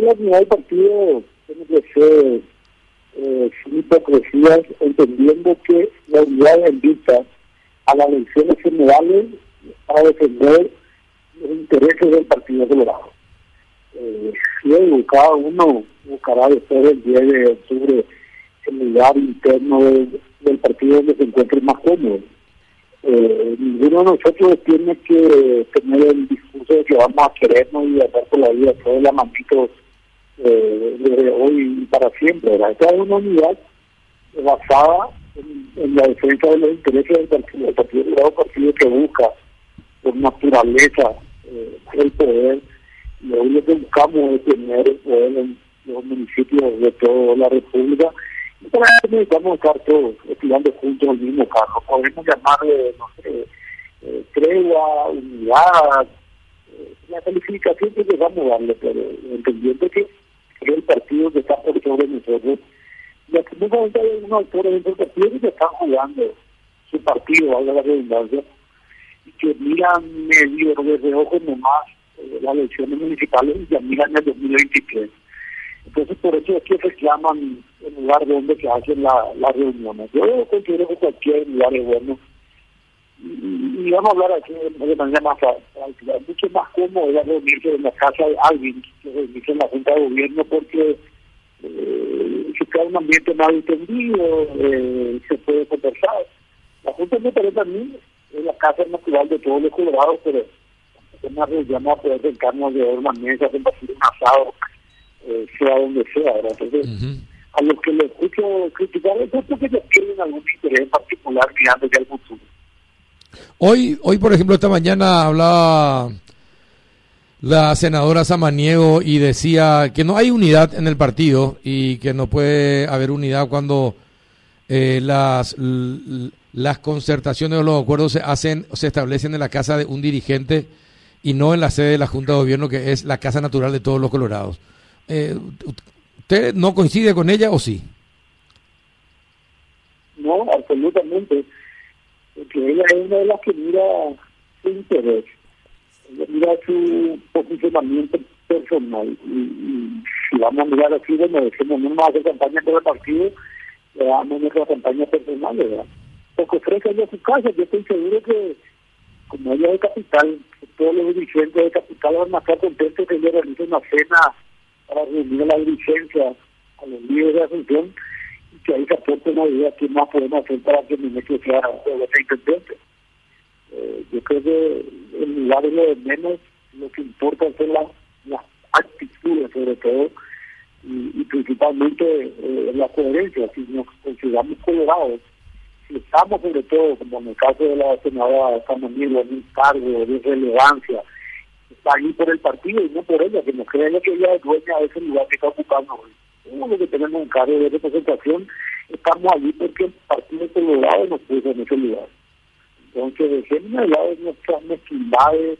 de la unidad del partido tiene que ser eh, sin hipocresías, entendiendo que la unidad invita a las elecciones generales para defender los intereses del Partido Colorado. Eh, luego, cada uno buscará después del 10 de octubre el lugar interno del partido donde se encuentre más cómodo. Eh, ninguno de nosotros tiene que tener el discurso de que vamos a querernos y hacer por la vida todo la manito eh, de hoy y para siempre. Esta es una unidad basada en, la defensa de los intereses del partido, el partido, el partido que busca por naturaleza eh, el poder. Lo único que buscamos es tener el poder en los municipios de toda la República y para eso necesitamos estar todos estudiando juntos el mismo carro. Podemos llamarle, no sé, eh, tregua, unidad, eh, la calificación que vamos a darle, pero entendiendo que es el partido que está por sobre nosotros. Y aquí hay unos autores dentro del partido que están jugando su partido, habla la redundancia, y que miran medio de ojos nomás eh, las elecciones municipales y ya miran el 2023. Entonces, por eso es que reclaman el lugar donde se hacen las la reuniones. Yo considero que cualquier lugar es bueno. Y, vamos a hablar aquí de, manera más fácil. mucho más cómodo reunirse en la casa de alguien que reunirse en la Junta de Gobierno porque se un ambiente más entendido, eh, se puede conversar. La Junta me parece a mí es la casa natural de todos los colorados, pero una reunión a poder sentarnos de una mesa, compartir un asado eh, sea donde sea, ¿verdad? Entonces, a los que le escucho criticar es porque ellos tienen algún interés en particular mirando ya el futuro. Hoy, hoy, por ejemplo, esta mañana hablaba la senadora Samaniego y decía que no hay unidad en el partido y que no puede haber unidad cuando eh, las las concertaciones o los acuerdos se hacen se establecen en la casa de un dirigente y no en la sede de la Junta de Gobierno que es la casa natural de todos los colorados. Eh, ¿Usted no coincide con ella o sí? No, absolutamente. Porque ella es una de las que mira su interés, mira su posicionamiento personal. Y, si vamos a mirar así, bueno, decimos no vamos a campaña por el partido, le damos nuestra campaña personal, ¿verdad? Porque ofrece ella su casa, yo estoy seguro que como ella es de capital, todos los dirigentes de capital van a estar contentos que ella realice una cena para reunir la dirigencia a los líderes de Asunción y que ahí se aporte una idea que más podemos hacer para que ministro sea de intendente. Eh, yo creo que en lugar de lo menos, lo que importa son las, las actitudes sobre todo y, principalmente eh, la coherencia. Si nos consideramos colorados, si estamos sobre todo, como en el caso de la senadora Samuel, en un cargo de relevancia, está ahí por el partido y no por ella, que nos crea que ella es dueña de ese lugar que está ocupando hoy. Uno que tenemos un cargo de representación, estamos allí porque el partido colorado nos puso en ese lugar. Entonces, dejemos de lado nuestras mezquindades,